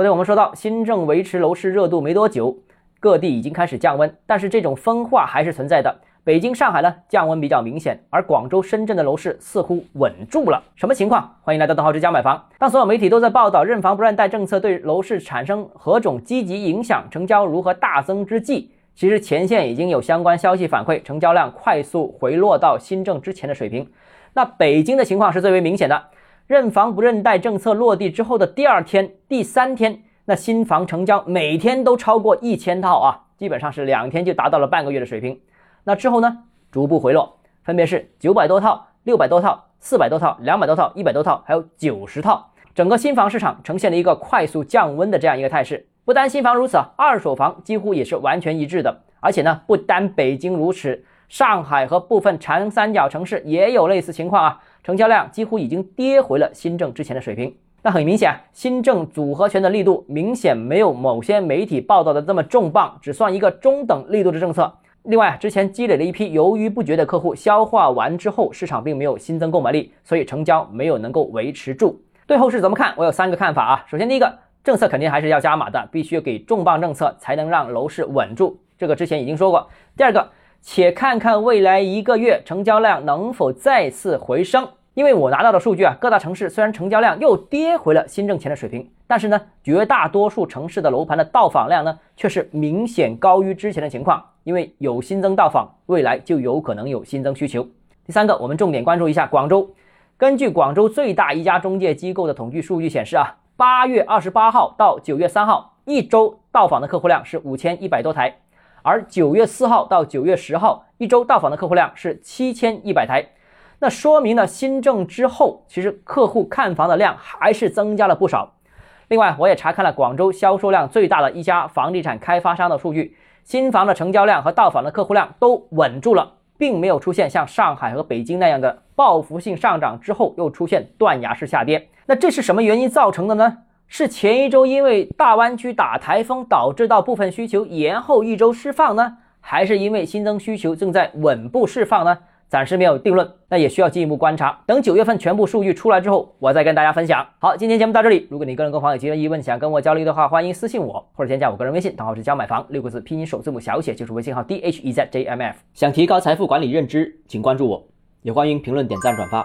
昨天我们说到，新政维持楼市热度没多久，各地已经开始降温，但是这种分化还是存在的。北京、上海呢降温比较明显，而广州、深圳的楼市似乎稳住了。什么情况？欢迎来到邓浩之家买房。当所有媒体都在报道认房不认贷政策对楼市产生何种积极影响，成交如何大增之际，其实前线已经有相关消息反馈，成交量快速回落到新政之前的水平。那北京的情况是最为明显的。认房不认贷政策落地之后的第二天、第三天，那新房成交每天都超过一千套啊，基本上是两天就达到了半个月的水平。那之后呢，逐步回落，分别是九百多套、六百多套、四百多套、两百多套、一百多套，还有九十套。整个新房市场呈现了一个快速降温的这样一个态势。不单新房如此，二手房几乎也是完全一致的。而且呢，不单北京如此。上海和部分长三角城市也有类似情况啊，成交量几乎已经跌回了新政之前的水平。那很明显，新政组合拳的力度明显没有某些媒体报道的这么重磅，只算一个中等力度的政策。另外，之前积累了一批犹豫不决的客户，消化完之后，市场并没有新增购买力，所以成交没有能够维持住。对后市怎么看？我有三个看法啊。首先，第一个，政策肯定还是要加码的，必须给重磅政策才能让楼市稳住，这个之前已经说过。第二个。且看看未来一个月成交量能否再次回升，因为我拿到的数据啊，各大城市虽然成交量又跌回了新政前的水平，但是呢，绝大多数城市的楼盘的到访量呢，却是明显高于之前的情况。因为有新增到访，未来就有可能有新增需求。第三个，我们重点关注一下广州。根据广州最大一家中介机构的统计数据显示啊，八月二十八号到九月三号一周到访的客户量是五千一百多台。而九月四号到九月十号一周到访的客户量是七千一百台，那说明了新政之后，其实客户看房的量还是增加了不少。另外，我也查看了广州销售量最大的一家房地产开发商的数据，新房的成交量和到访的客户量都稳住了，并没有出现像上海和北京那样的报复性上涨之后又出现断崖式下跌。那这是什么原因造成的呢？是前一周因为大湾区打台风导致到部分需求延后一周释放呢，还是因为新增需求正在稳步释放呢？暂时没有定论，那也需要进一步观察。等九月份全部数据出来之后，我再跟大家分享。好，今天节目到这里。如果你个人购房有其他疑问，想跟我交流的话，欢迎私信我或者添加我个人微信，账号是教买房六个字拼音首字母小写，就是微信号 d h e z j m f。想提高财富管理认知，请关注我，也欢迎评论、点赞、转发。